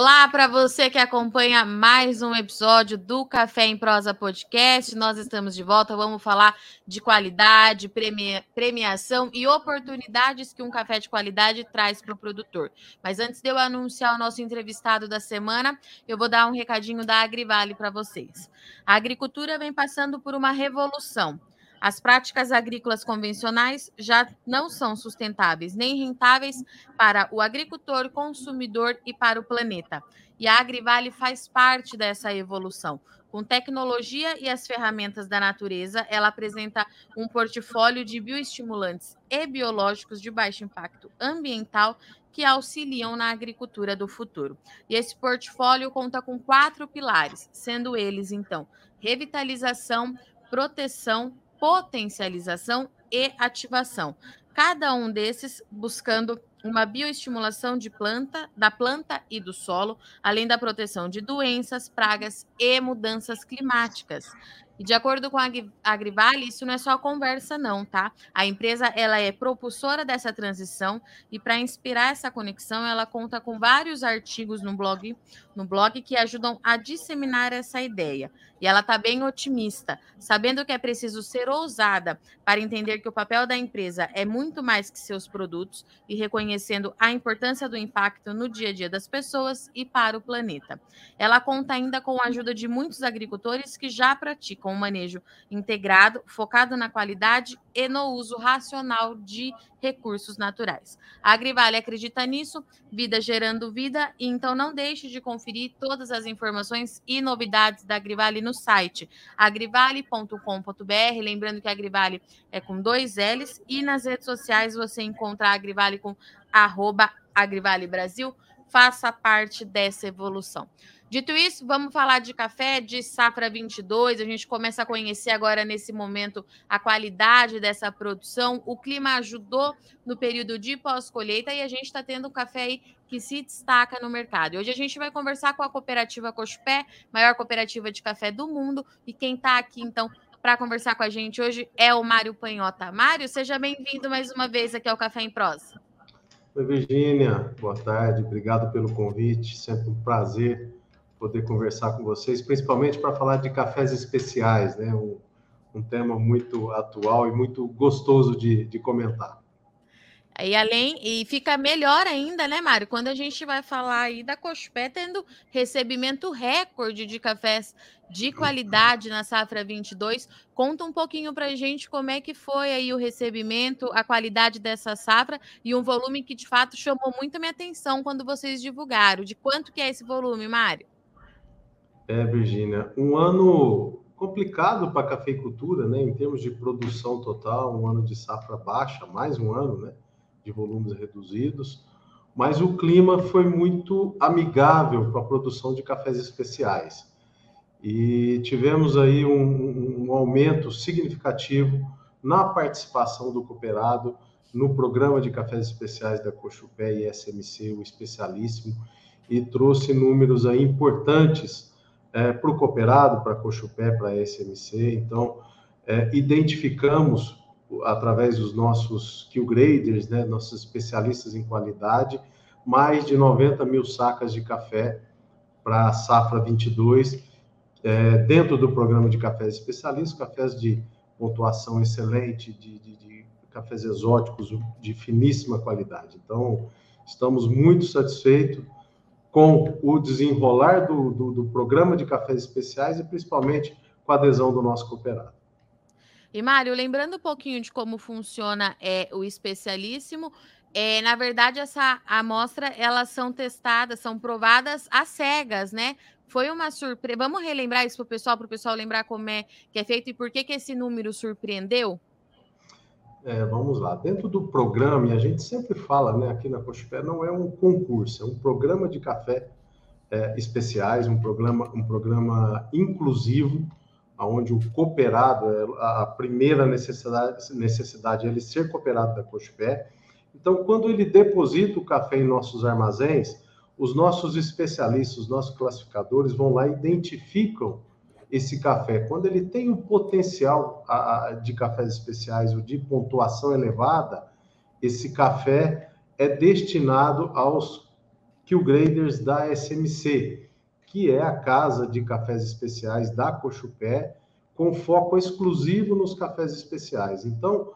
Olá para você que acompanha mais um episódio do Café em Prosa Podcast. Nós estamos de volta. Vamos falar de qualidade, premia, premiação e oportunidades que um café de qualidade traz para o produtor. Mas antes de eu anunciar o nosso entrevistado da semana, eu vou dar um recadinho da Agrivale para vocês. A agricultura vem passando por uma revolução. As práticas agrícolas convencionais já não são sustentáveis nem rentáveis para o agricultor, consumidor e para o planeta. E a Agrivale faz parte dessa evolução. Com tecnologia e as ferramentas da natureza, ela apresenta um portfólio de bioestimulantes e biológicos de baixo impacto ambiental que auxiliam na agricultura do futuro. E esse portfólio conta com quatro pilares, sendo eles, então, revitalização, proteção, potencialização e ativação. Cada um desses buscando uma bioestimulação de planta, da planta e do solo, além da proteção de doenças, pragas e mudanças climáticas. E de acordo com a Agrivale, isso não é só conversa não, tá? A empresa ela é propulsora dessa transição e para inspirar essa conexão, ela conta com vários artigos no blog, no blog que ajudam a disseminar essa ideia. E ela está bem otimista, sabendo que é preciso ser ousada para entender que o papel da empresa é muito mais que seus produtos e reconhecendo a importância do impacto no dia a dia das pessoas e para o planeta. Ela conta ainda com a ajuda de muitos agricultores que já praticam um manejo integrado, focado na qualidade e no uso racional de recursos naturais. A Agrivale acredita nisso, vida gerando vida, e então não deixe de conferir todas as informações e novidades da Agrivale no site agrivale.com.br. Lembrando que a Agrivale é com dois L's, e nas redes sociais você encontra a Agrivale com arroba Agrivale Brasil. Faça parte dessa evolução. Dito isso, vamos falar de café de safra 22. A gente começa a conhecer agora nesse momento a qualidade dessa produção. O clima ajudou no período de pós-colheita e a gente está tendo um café aí que se destaca no mercado. Hoje a gente vai conversar com a cooperativa Cochupé, maior cooperativa de café do mundo, e quem está aqui então para conversar com a gente hoje é o Mário Panhota. Mário, seja bem-vindo mais uma vez aqui ao Café em Prosa. Oi, Virgínia. Boa tarde. Obrigado pelo convite. Sempre um prazer poder conversar com vocês, principalmente para falar de cafés especiais, né? Um, um tema muito atual e muito gostoso de, de comentar. E além, e fica melhor ainda, né, Mário? Quando a gente vai falar aí da Cospé tendo recebimento recorde de cafés de qualidade na safra 22. Conta um pouquinho para a gente como é que foi aí o recebimento, a qualidade dessa safra e um volume que de fato chamou muito a minha atenção quando vocês divulgaram. De quanto que é esse volume, Mário? É, Virginia, um ano complicado para a cafeicultura, né, em termos de produção total, um ano de safra baixa, mais um ano, né, de volumes reduzidos, mas o clima foi muito amigável para a produção de cafés especiais. E tivemos aí um, um aumento significativo na participação do cooperado no programa de cafés especiais da Cochupé e SMC, o especialíssimo, e trouxe números aí importantes é, para o cooperado, para a Cochupé, para a SMC. Então, é, identificamos, através dos nossos kill graders, né, nossos especialistas em qualidade, mais de 90 mil sacas de café para a safra 22, é, dentro do programa de cafés especialistas, cafés de pontuação excelente, de, de, de cafés exóticos de finíssima qualidade. Então, estamos muito satisfeitos com o desenrolar do, do, do, programa de cafés especiais e principalmente com a adesão do nosso cooperado. E Mário, lembrando um pouquinho de como funciona é, o especialíssimo, é, na verdade essa amostra elas são testadas, são provadas às cegas, né? Foi uma surpresa. Vamos relembrar isso para o pessoal, para o pessoal lembrar como é que é feito e por que, que esse número surpreendeu? É, vamos lá. Dentro do programa, e a gente sempre fala, né, aqui na Cochupé, não é um concurso, é um programa de café é, especiais, um programa, um programa inclusivo, onde o cooperado, é, a primeira necessidade, necessidade é ele ser cooperado da Cochupé. Então, quando ele deposita o café em nossos armazéns, os nossos especialistas, os nossos classificadores vão lá e identificam esse café, quando ele tem o potencial de cafés especiais ou de pontuação elevada, esse café é destinado aos Q-Graders da SMC, que é a casa de cafés especiais da Cochupé, com foco exclusivo nos cafés especiais. Então,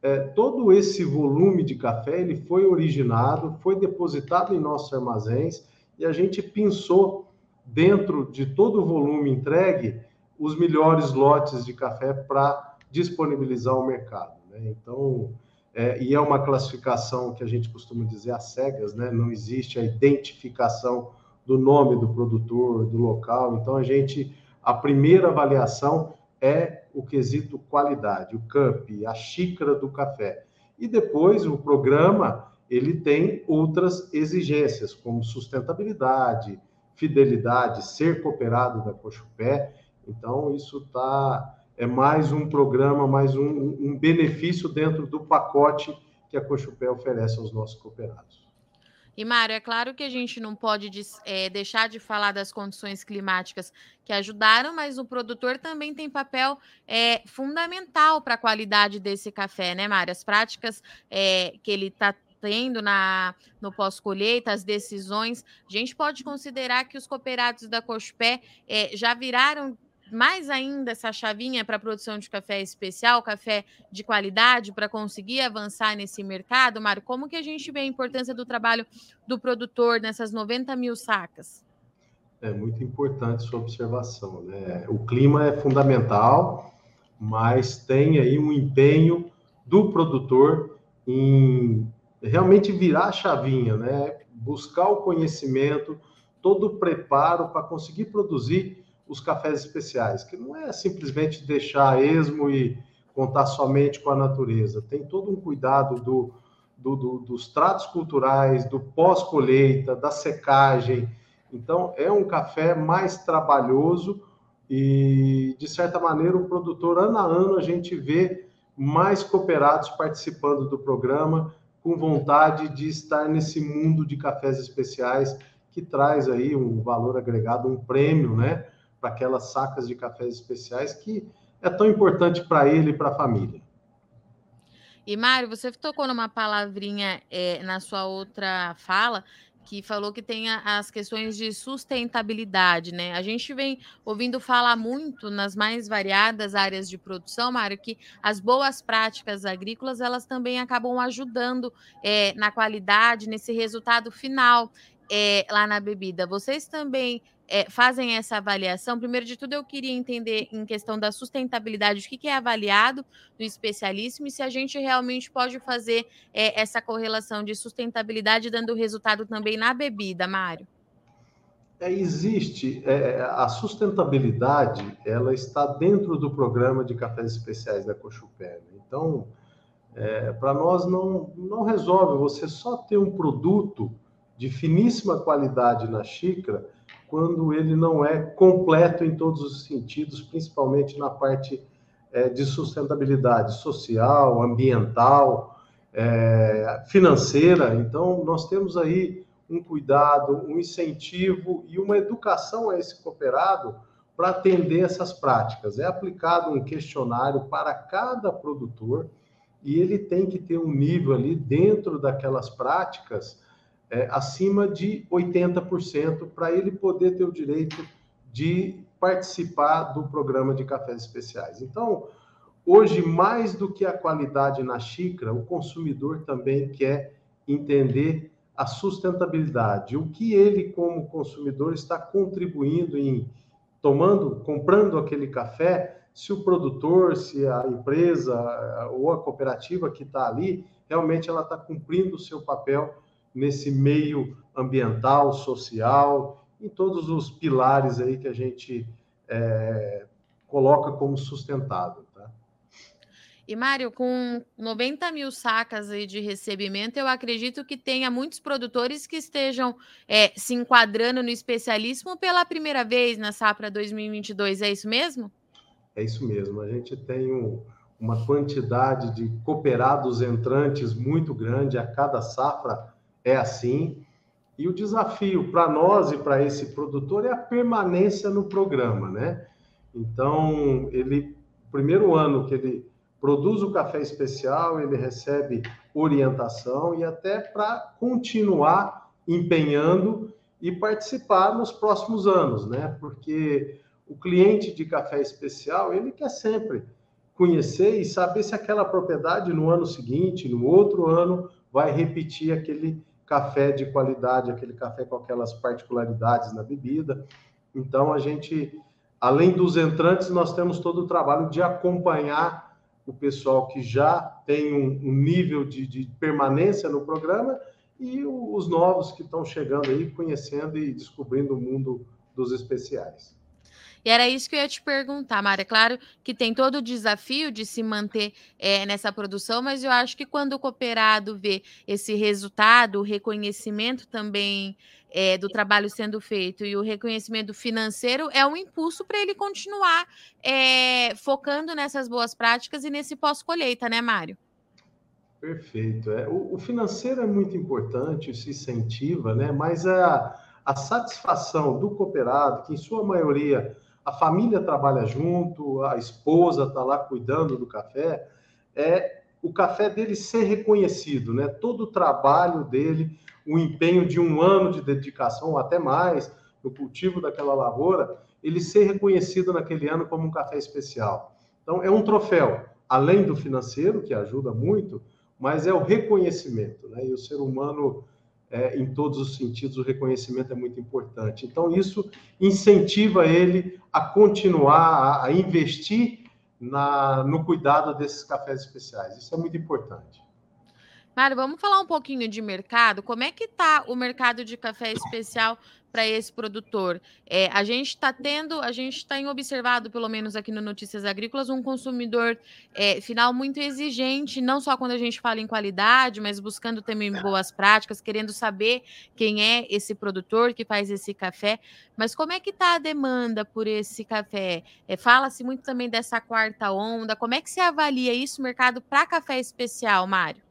é, todo esse volume de café ele foi originado, foi depositado em nossos armazéns e a gente pensou dentro de todo o volume entregue os melhores lotes de café para disponibilizar ao mercado. Né? Então, é, e é uma classificação que a gente costuma dizer às cegas, né? não existe a identificação do nome do produtor, do local. Então, a gente, a primeira avaliação é o quesito qualidade, o cup, a xícara do café. E depois o programa ele tem outras exigências, como sustentabilidade, fidelidade, ser cooperado da Cochupé. Então, isso tá, é mais um programa, mais um, um benefício dentro do pacote que a Cochupé oferece aos nossos cooperados. E, Mário, é claro que a gente não pode é, deixar de falar das condições climáticas que ajudaram, mas o produtor também tem papel é, fundamental para a qualidade desse café, né, Mário? As práticas é, que ele está tendo na, no pós-colheita, as decisões, a gente pode considerar que os cooperados da Cospé é, já viraram mais ainda essa chavinha para a produção de café especial, café de qualidade, para conseguir avançar nesse mercado, Mário? Como que a gente vê a importância do trabalho do produtor nessas 90 mil sacas? É muito importante sua observação, né? O clima é fundamental, mas tem aí um empenho do produtor em realmente virar a chavinha, né? Buscar o conhecimento, todo o preparo para conseguir produzir os cafés especiais, que não é simplesmente deixar esmo e contar somente com a natureza. Tem todo um cuidado do, do, do, dos tratos culturais, do pós-colheita, da secagem. Então, é um café mais trabalhoso e, de certa maneira, o produtor, ano a ano, a gente vê mais cooperados participando do programa, com vontade de estar nesse mundo de cafés especiais que traz aí um valor agregado, um prêmio, né? para aquelas sacas de cafés especiais que é tão importante para ele e para a família. E Mário, você tocou numa palavrinha é, na sua outra fala que falou que tem as questões de sustentabilidade, né? A gente vem ouvindo falar muito nas mais variadas áreas de produção, Mário, que as boas práticas agrícolas elas também acabam ajudando é, na qualidade, nesse resultado final é, lá na bebida. Vocês também é, fazem essa avaliação? Primeiro de tudo, eu queria entender em questão da sustentabilidade, o que, que é avaliado no especialíssimo e se a gente realmente pode fazer é, essa correlação de sustentabilidade dando resultado também na bebida, Mário. É, existe é, a sustentabilidade, ela está dentro do programa de cafés especiais da Cochupé. Né? Então, é, para nós não, não resolve você só ter um produto de finíssima qualidade na xícara quando ele não é completo em todos os sentidos, principalmente na parte é, de sustentabilidade social, ambiental, é, financeira. Então, nós temos aí um cuidado, um incentivo e uma educação a esse cooperado para atender essas práticas. É aplicado um questionário para cada produtor e ele tem que ter um nível ali dentro daquelas práticas é, acima de 80% para ele poder ter o direito de participar do programa de cafés especiais. Então, hoje, mais do que a qualidade na xícara, o consumidor também quer entender a sustentabilidade, o que ele, como consumidor, está contribuindo em tomando, comprando aquele café, se o produtor, se a empresa ou a cooperativa que está ali, realmente ela está cumprindo o seu papel nesse meio ambiental, social, em todos os pilares aí que a gente é, coloca como sustentável. Tá? E, Mário, com 90 mil sacas aí de recebimento, eu acredito que tenha muitos produtores que estejam é, se enquadrando no especialismo pela primeira vez na safra 2022, é isso mesmo? É isso mesmo. A gente tem um, uma quantidade de cooperados entrantes muito grande a cada safra é assim. E o desafio para nós e para esse produtor é a permanência no programa, né? Então, ele, primeiro ano que ele produz o café especial, ele recebe orientação e até para continuar empenhando e participar nos próximos anos, né? Porque o cliente de café especial, ele quer sempre conhecer e saber se aquela propriedade no ano seguinte, no outro ano, vai repetir aquele café de qualidade, aquele café com aquelas particularidades na bebida. Então, a gente, além dos entrantes, nós temos todo o trabalho de acompanhar o pessoal que já tem um, um nível de, de, permanência no programa e os novos que estão chegando aí, conhecendo e descobrindo o mundo dos especiais. E era isso que eu ia te perguntar, Mara. Claro que tem todo o desafio de se manter é, nessa produção, mas eu acho que quando o cooperado vê esse resultado, o reconhecimento também é, do trabalho sendo feito e o reconhecimento financeiro é um impulso para ele continuar é, focando nessas boas práticas e nesse pós-colheita, né, Mário? Perfeito. É, o, o, financeiro é muito importante, se incentiva, né? Mas a, a satisfação do cooperado, que em sua maioria a família trabalha junto, a esposa está lá cuidando do café, é o café dele ser reconhecido, né? Todo o trabalho dele, o empenho de um ano de dedicação, até mais, no cultivo daquela lavoura, ele ser reconhecido naquele ano como um café especial. Então, é um troféu, além do financeiro, que ajuda muito, mas é o reconhecimento, né? E o ser humano é, em todos os sentidos, o reconhecimento é muito importante. Então, isso incentiva ele a continuar a, a investir na, no cuidado desses cafés especiais. Isso é muito importante. Mário, vamos falar um pouquinho de mercado. Como é que está o mercado de café especial para esse produtor? É, a gente está tendo, a gente está observado, pelo menos aqui no Notícias Agrícolas, um consumidor é, final muito exigente, não só quando a gente fala em qualidade, mas buscando também boas práticas, querendo saber quem é esse produtor que faz esse café. Mas como é que está a demanda por esse café? É, Fala-se muito também dessa quarta onda. Como é que se avalia isso, mercado para café especial, Mário?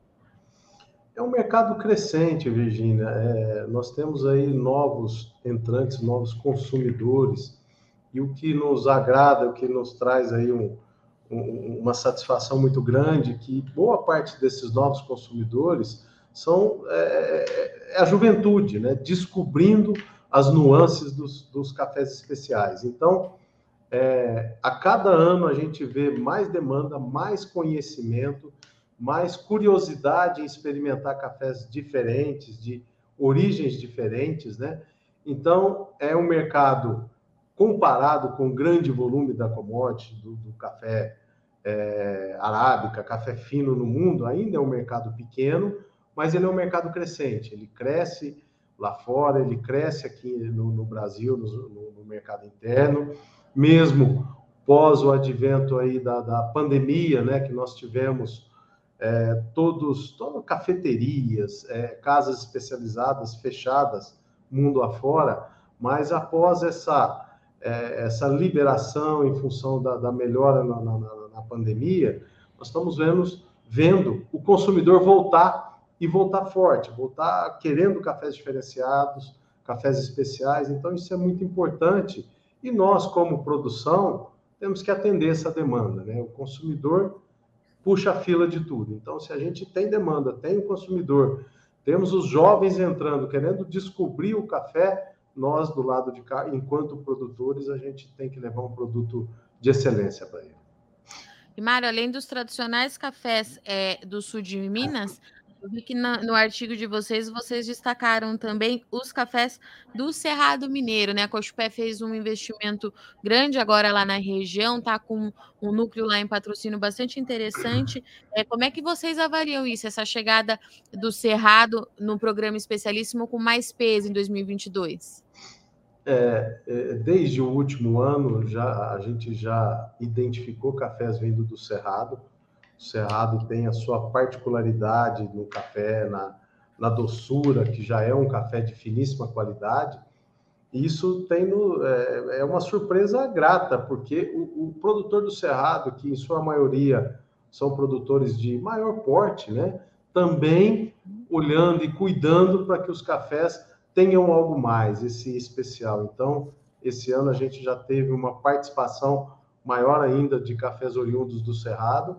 É um mercado crescente, Virginia. É, nós temos aí novos entrantes, novos consumidores, e o que nos agrada, o que nos traz aí um, um, uma satisfação muito grande, que boa parte desses novos consumidores são é, é a juventude, né? descobrindo as nuances dos, dos cafés especiais. Então, é, a cada ano a gente vê mais demanda, mais conhecimento, mais curiosidade em experimentar cafés diferentes, de origens diferentes, né? Então, é um mercado comparado com o grande volume da commodity, do, do café é, arábica, café fino no mundo, ainda é um mercado pequeno, mas ele é um mercado crescente. Ele cresce lá fora, ele cresce aqui no, no Brasil, no, no, mercado interno, mesmo pós o advento aí da, da pandemia, né, que nós tivemos é, todos, todas cafeterias, é, casas especializadas fechadas mundo afora, mas após essa, é, essa liberação em função da, da melhora na, na, na, pandemia, nós estamos vendo, vendo o consumidor voltar e voltar forte, voltar querendo cafés diferenciados, cafés especiais, então isso é muito importante e nós, como produção, temos que atender essa demanda, né? O consumidor puxa a fila de tudo. Então, se a gente tem demanda, tem o consumidor, temos os jovens entrando, querendo descobrir o café, nós do lado de cá, enquanto produtores, a gente tem que levar um produto de excelência para ele. E Mário, além dos tradicionais cafés é, do sul de Minas, eu vi que na, no artigo de vocês, vocês destacaram também os cafés do Cerrado Mineiro, né? A Cochupé fez um investimento grande agora lá na região, tá com um núcleo lá em patrocínio bastante interessante. É, como é que vocês avaliam isso, essa chegada do Cerrado no programa especialíssimo com mais peso em 2022? É, é, desde o último ano, já, a gente já identificou cafés vindo do Cerrado, o Cerrado tem a sua particularidade no café, na, na doçura, que já é um café de finíssima qualidade. Isso tem no, é, é, uma surpresa grata, porque o, o, produtor do Cerrado, que em sua maioria são produtores de maior porte, né, também olhando e cuidando para que os cafés tenham algo mais, esse especial. Então, esse ano a gente já teve uma participação maior ainda de cafés oriundos do Cerrado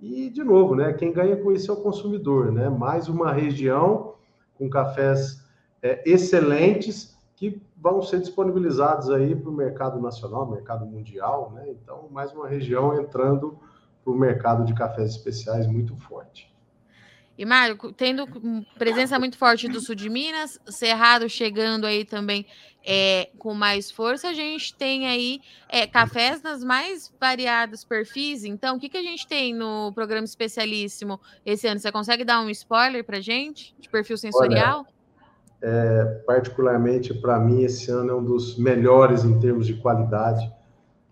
e, de novo, né, quem ganha com isso é o consumidor, né? Mais uma região com cafés é, excelentes que vão ser disponibilizados aí para o mercado nacional, mercado mundial, né? Então, mais uma região entrando para o mercado de cafés especiais muito forte. E, Mário, tendo presença muito forte do sul de Minas, Cerrado chegando aí também é, com mais força, a gente tem aí é, cafés nas mais variados perfis. Então, o que, que a gente tem no programa especialíssimo esse ano? Você consegue dar um spoiler para gente de perfil sensorial? Olha, é, particularmente para mim, esse ano é um dos melhores em termos de qualidade.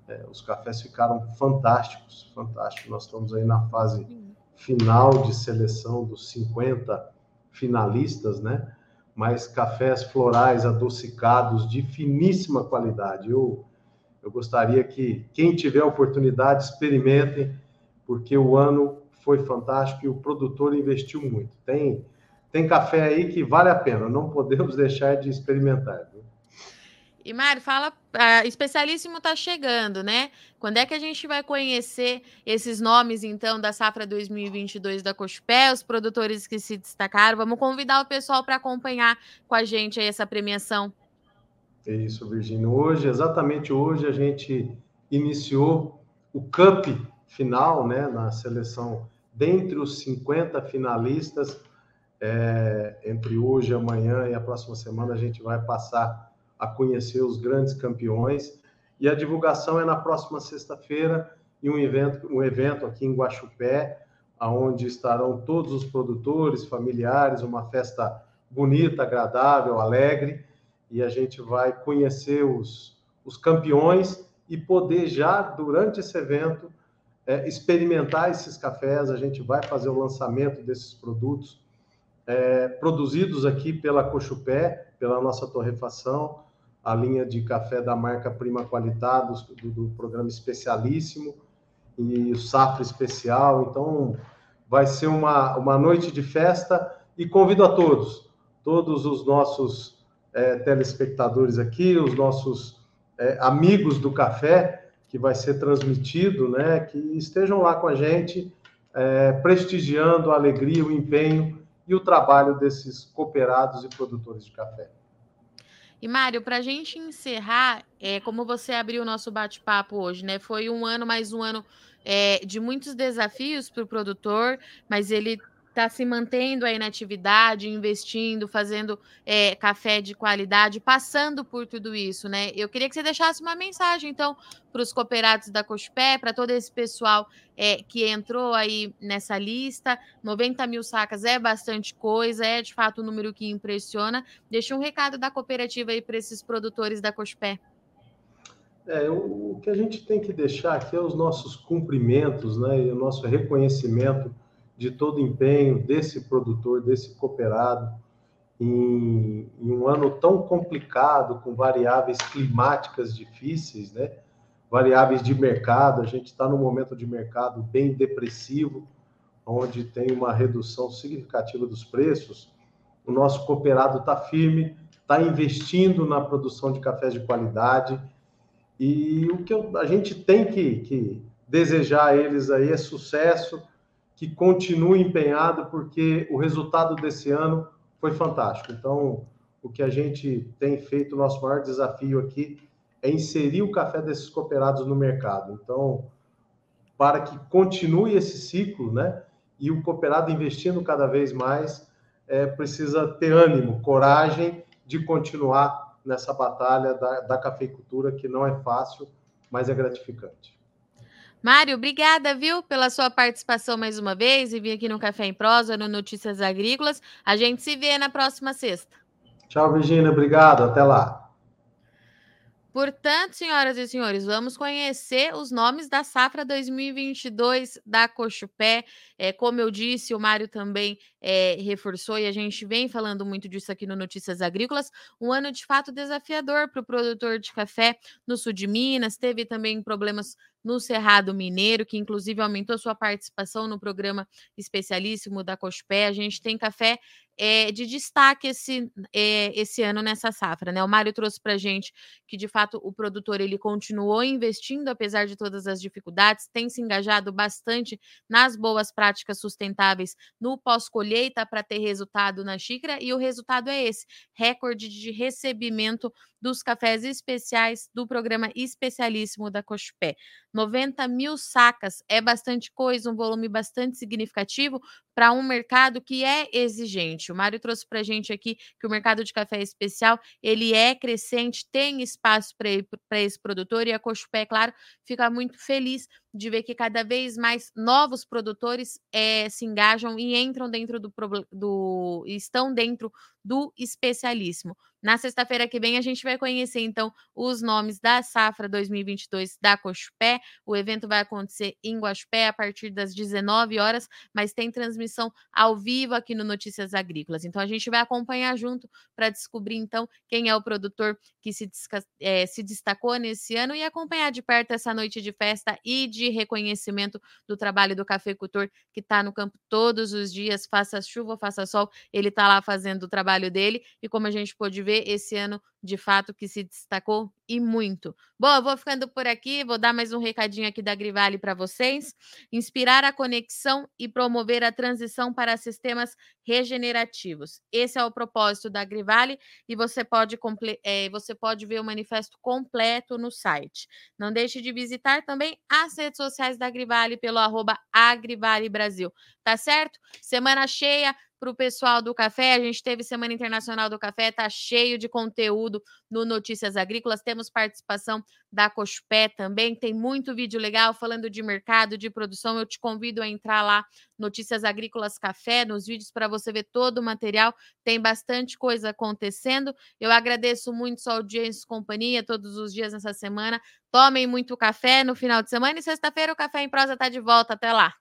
É, os cafés ficaram fantásticos, fantásticos. Nós estamos aí na fase final de seleção dos 50 finalistas, né? Mas cafés florais adocicados de finíssima qualidade. Eu, eu gostaria que quem tiver oportunidade experimentem, porque o ano foi fantástico e o produtor investiu muito. Tem, tem café aí que vale a pena, não podemos deixar de experimentar. Viu? E Mário, fala, uh, especialíssimo está chegando, né? Quando é que a gente vai conhecer esses nomes, então, da safra 2022 da Cochupé, os produtores que se destacaram? Vamos convidar o pessoal para acompanhar com a gente aí essa premiação. Isso, Virginia. Hoje, exatamente hoje, a gente iniciou o Cup final, né, na seleção, dentre os 50 finalistas, é, entre hoje, amanhã e a próxima semana, a gente vai passar a conhecer os grandes campeões. E a divulgação é na próxima sexta-feira, em um evento, um evento aqui em Guaxupé, onde estarão todos os produtores, familiares, uma festa bonita, agradável, alegre, e a gente vai conhecer os, os campeões e poder já, durante esse evento, é, experimentar esses cafés. A gente vai fazer o lançamento desses produtos é, produzidos aqui pela Cochupé, pela nossa torrefação, a linha de café da marca Prima Qualitados, do, do programa Especialíssimo, e o Safra Especial. Então, vai ser uma, uma noite de festa e convido a todos, todos os nossos é, telespectadores aqui, os nossos é, amigos do café, que vai ser transmitido, né, que estejam lá com a gente, é, prestigiando a alegria, o empenho e o trabalho desses cooperados e produtores de café. E, Mário, para a gente encerrar, é, como você abriu o nosso bate-papo hoje, né? Foi um ano, mais um ano é, de muitos desafios para o produtor, mas ele está se mantendo aí na atividade, investindo, fazendo é, café de qualidade, passando por tudo isso, né? Eu queria que você deixasse uma mensagem, então, para os cooperados da Cospé, para todo esse pessoal é, que entrou aí nessa lista. 90 mil sacas é bastante coisa, é de fato um número que impressiona. Deixa um recado da cooperativa aí para esses produtores da Cospé. É, o, o que a gente tem que deixar aqui é os nossos cumprimentos, né, e o nosso reconhecimento de todo o empenho desse produtor, desse cooperado, em, em, um ano tão complicado, com variáveis climáticas difíceis, né? variáveis de mercado. A gente está num momento de mercado bem depressivo, onde tem uma redução significativa dos preços. O nosso cooperado está firme, está investindo na produção de cafés de qualidade. E o que eu, a gente tem que, que desejar a eles aí é sucesso que continue empenhado, porque o resultado desse ano foi fantástico. Então, o que a gente tem feito, o nosso maior desafio aqui é inserir o café desses cooperados no mercado. Então, para que continue esse ciclo, né? E o cooperado investindo cada vez mais, é, precisa ter ânimo, coragem de continuar nessa batalha da, da cafeicultura, que não é fácil, mas é gratificante. Mário, obrigada, viu, pela sua participação mais uma vez e vir aqui no Café em Prosa, no Notícias Agrícolas. A gente se vê na próxima sexta. Tchau, Virginia. Obrigado. Até lá. Portanto, senhoras e senhores, vamos conhecer os nomes da safra 2022 da Cochupé. É, como eu disse, o Mário também é, reforçou e a gente vem falando muito disso aqui no Notícias Agrícolas. Um ano de fato desafiador para o produtor de café no sul de Minas. Teve também problemas no Cerrado Mineiro, que inclusive aumentou sua participação no programa especialíssimo da Cospé. A gente tem café é, de destaque esse, é, esse ano nessa safra. Né? O Mário trouxe para a gente que, de fato, o produtor ele continuou investindo, apesar de todas as dificuldades, tem se engajado bastante nas boas práticas sustentáveis no pós-colheita para ter resultado na xícara, e o resultado é esse: recorde de recebimento dos cafés especiais do programa especialíssimo da Cochupé. 90 mil sacas é bastante coisa, um volume bastante significativo para um mercado que é exigente. O Mário trouxe para a gente aqui que o mercado de café especial ele é crescente, tem espaço para esse produtor e a Cochupé, é claro, fica muito feliz de ver que cada vez mais novos produtores é, se engajam e entram dentro do, do estão dentro do especialíssimo. Na sexta-feira que vem a gente vai conhecer então os nomes da safra 2022 da Cochupé. O evento vai acontecer em Guaxupé a partir das 19 horas, mas tem transmissão ao vivo aqui no Notícias Agrícolas. Então a gente vai acompanhar junto para descobrir então quem é o produtor que se, é, se destacou nesse ano e acompanhar de perto essa noite de festa e de reconhecimento do trabalho do cafeicultor que está no campo todos os dias, faça chuva faça sol, ele está lá fazendo o trabalho dele e como a gente pôde ver esse ano de fato que se destacou e muito. Bom, eu vou ficando por aqui, vou dar mais um recadinho aqui da Grivale para vocês. Inspirar a conexão e promover a transição para sistemas regenerativos. Esse é o propósito da Grivale e você pode, é, você pode ver o manifesto completo no site. Não deixe de visitar também as redes sociais da Grivale pelo arroba Agrivale Brasil. Tá certo? Semana cheia, para o pessoal do café. A gente teve Semana Internacional do Café, tá cheio de conteúdo no Notícias Agrícolas. Temos participação da Cospé também. Tem muito vídeo legal falando de mercado, de produção. Eu te convido a entrar lá, Notícias Agrícolas Café, nos vídeos para você ver todo o material. Tem bastante coisa acontecendo. Eu agradeço muito sua audiência e companhia todos os dias nessa semana. Tomem muito café no final de semana e sexta-feira o Café em Prosa está de volta. Até lá.